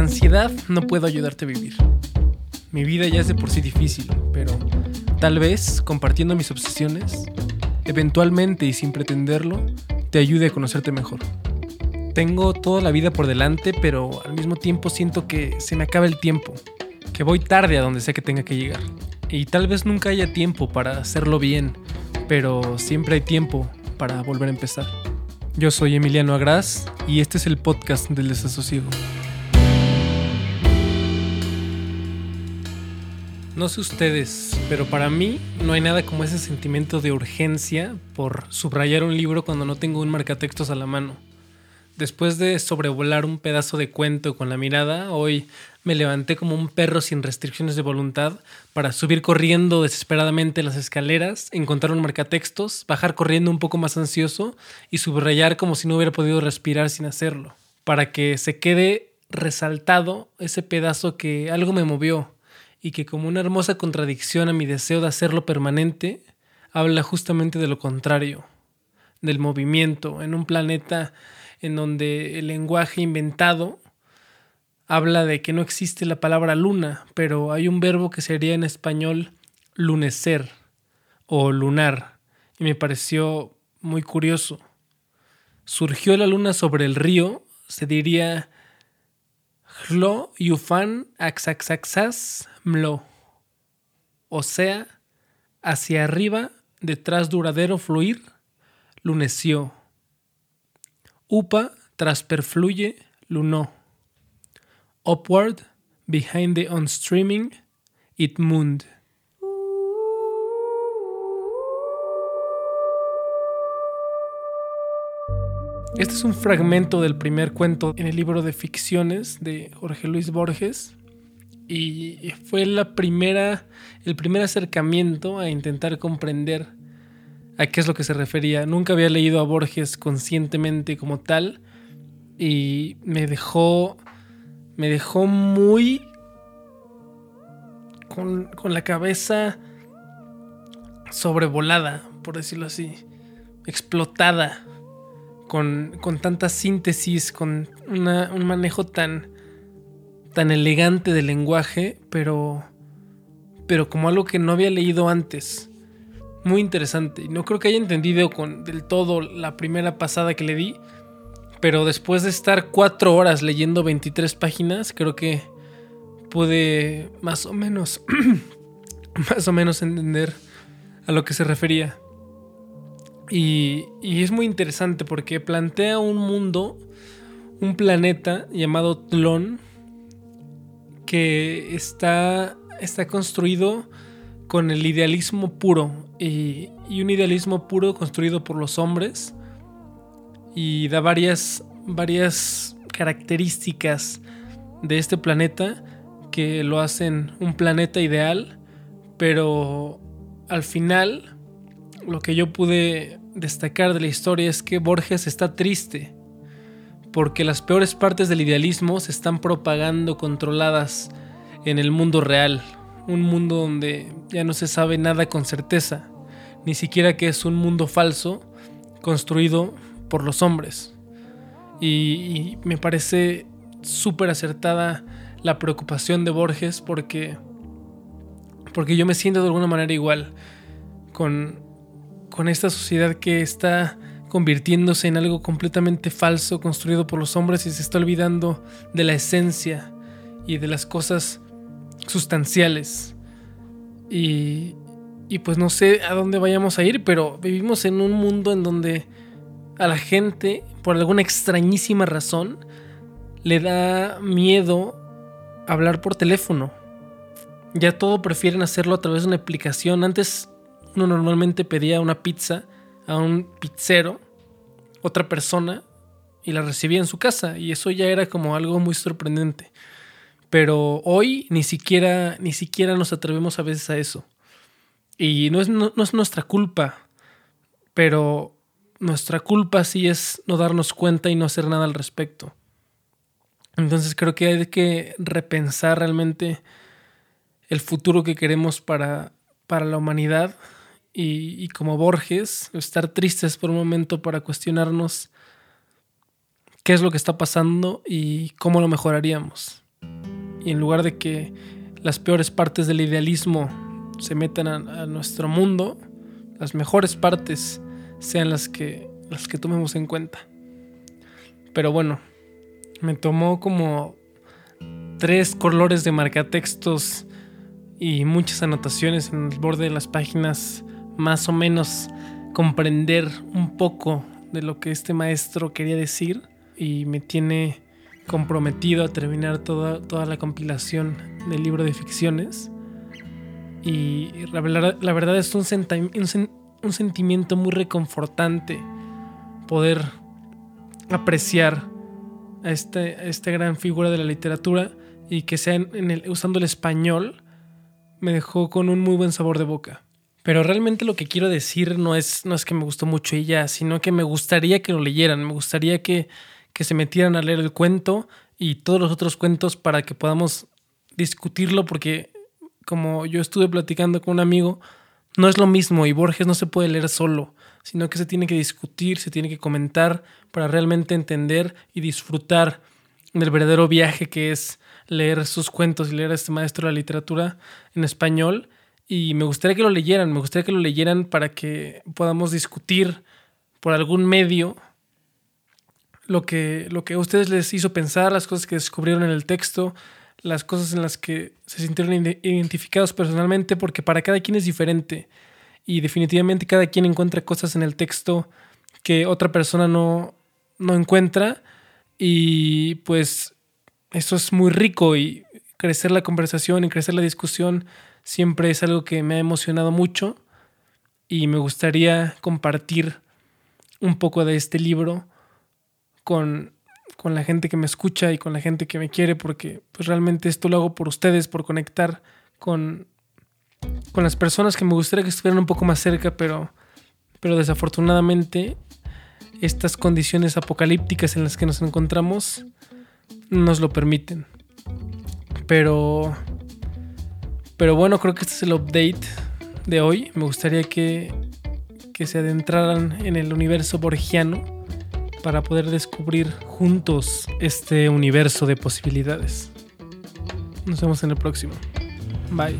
ansiedad no puedo ayudarte a vivir. Mi vida ya es de por sí difícil, pero tal vez compartiendo mis obsesiones, eventualmente y sin pretenderlo, te ayude a conocerte mejor. Tengo toda la vida por delante, pero al mismo tiempo siento que se me acaba el tiempo, que voy tarde a donde sé que tenga que llegar. Y tal vez nunca haya tiempo para hacerlo bien, pero siempre hay tiempo para volver a empezar. Yo soy Emiliano Agras y este es el podcast del desasosiego. No sé ustedes, pero para mí no hay nada como ese sentimiento de urgencia por subrayar un libro cuando no tengo un marcatextos a la mano. Después de sobrevolar un pedazo de cuento con la mirada, hoy me levanté como un perro sin restricciones de voluntad para subir corriendo desesperadamente las escaleras, encontrar un marcatextos, bajar corriendo un poco más ansioso y subrayar como si no hubiera podido respirar sin hacerlo, para que se quede resaltado ese pedazo que algo me movió y que como una hermosa contradicción a mi deseo de hacerlo permanente, habla justamente de lo contrario, del movimiento en un planeta en donde el lenguaje inventado habla de que no existe la palabra luna, pero hay un verbo que sería en español lunecer o lunar, y me pareció muy curioso. Surgió la luna sobre el río, se diría Hlo Yufan Axaxaxas Mlo. O sea, hacia arriba, detrás duradero fluir, luneció. Upa trasperfluye, lunó. Upward, behind the onstreaming, it mooned. Este es un fragmento del primer cuento en el libro de ficciones de Jorge Luis Borges y fue la primera, el primer acercamiento a intentar comprender a qué es lo que se refería. Nunca había leído a Borges conscientemente como tal y me dejó me dejó muy con, con la cabeza sobrevolada, por decirlo así, explotada, con, con tanta síntesis, con un manejo tan, tan elegante del lenguaje, pero, pero como algo que no había leído antes muy interesante. No creo que haya entendido con del todo la primera pasada que le di, pero después de estar cuatro horas leyendo 23 páginas, creo que pude más o menos, más o menos entender a lo que se refería. Y, y es muy interesante porque plantea un mundo, un planeta llamado Tlon, que está, está construido con el idealismo puro y, un idealismo puro construido por los hombres y da varias, varias características de este planeta que lo hacen un planeta ideal, pero al final lo que yo pude destacar de la historia es que Borges está triste porque las peores partes del idealismo se están propagando controladas en el mundo real, un mundo donde ya no se sabe nada con certeza, ni siquiera que es un mundo falso construido por los hombres. Y, me parece súper acertada la preocupación de Borges porque, porque yo me siento de alguna manera igual con, con esta sociedad que está convirtiéndose en algo completamente falso construido por los hombres y se está olvidando de la esencia y de las cosas sustanciales. Y, y pues no sé a dónde vayamos a ir, pero vivimos en un mundo en donde a la gente, por alguna extrañísima razón, le da miedo hablar por teléfono. Ya todo prefieren hacerlo a través de una aplicación. Antes uno normalmente pedía una pizza a un pizzero, otra persona, y la recibía en su casa. Y eso ya era como algo muy sorprendente. Pero hoy ni siquiera, ni siquiera nos atrevemos a veces a eso. Y no es, no, es nuestra culpa, pero nuestra culpa sí es no darnos cuenta y no hacer nada al respecto. Entonces creo que hay que repensar realmente el futuro que queremos para, para la humanidad y, como Borges, estar tristes por un momento para cuestionarnos qué es lo que está pasando y cómo lo mejoraríamos. y en lugar de que las peores partes del idealismo se metan a, nuestro mundo, las mejores partes sean las que, las que tomemos en cuenta. Pero bueno, me tomó como tres colores de marcatextos y muchas anotaciones en el borde de las páginas, más o menos comprender un poco de lo que este maestro quería decir y me tiene comprometido a terminar toda, toda la compilación del libro de ficciones. Y la, verdad es un, sentimiento muy reconfortante poder apreciar a, este, esta gran figura de la literatura y que sea en usando el español me dejó con un muy buen sabor de boca. Pero realmente lo que quiero decir no es, no es que me gustó mucho ella, sino que me gustaría que lo leyeran, me gustaría que, que se metieran a leer el cuento y todos los otros cuentos para que podamos discutirlo, porque como yo estuve platicando con un amigo, no es lo mismo y Borges no se puede leer solo, sino que se tiene que discutir, se tiene que comentar para realmente entender y disfrutar del verdadero viaje que es leer sus cuentos y leer a este maestro de la literatura en español. Y me gustaría que lo leyeran, me gustaría que lo leyeran para que podamos discutir por algún medio lo que, lo que a ustedes les hizo pensar, las cosas que descubrieron en el texto, las cosas en las que se sintieron identificados personalmente, porque para cada quien es diferente y definitivamente cada quien encuentra cosas en el texto que otra persona no, no encuentra y pues eso es muy rico y crecer la conversación y crecer la discusión siempre es algo que me ha emocionado mucho y me gustaría compartir un poco de este libro con con la gente que me escucha y con la gente que me quiere, porque pues realmente esto lo hago por ustedes, por conectar con, con las personas que me gustaría que estuvieran un poco más cerca, pero, pero desafortunadamente estas condiciones apocalípticas en las que nos encontramos nos lo permiten. Pero, pero bueno, creo que este es el update de hoy. Me gustaría que, que se adentraran en el universo borgiano para poder descubrir juntos este universo de posibilidades. Nos vemos en el próximo. Bye.